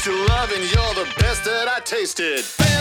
comes to and you're the best that I tasted.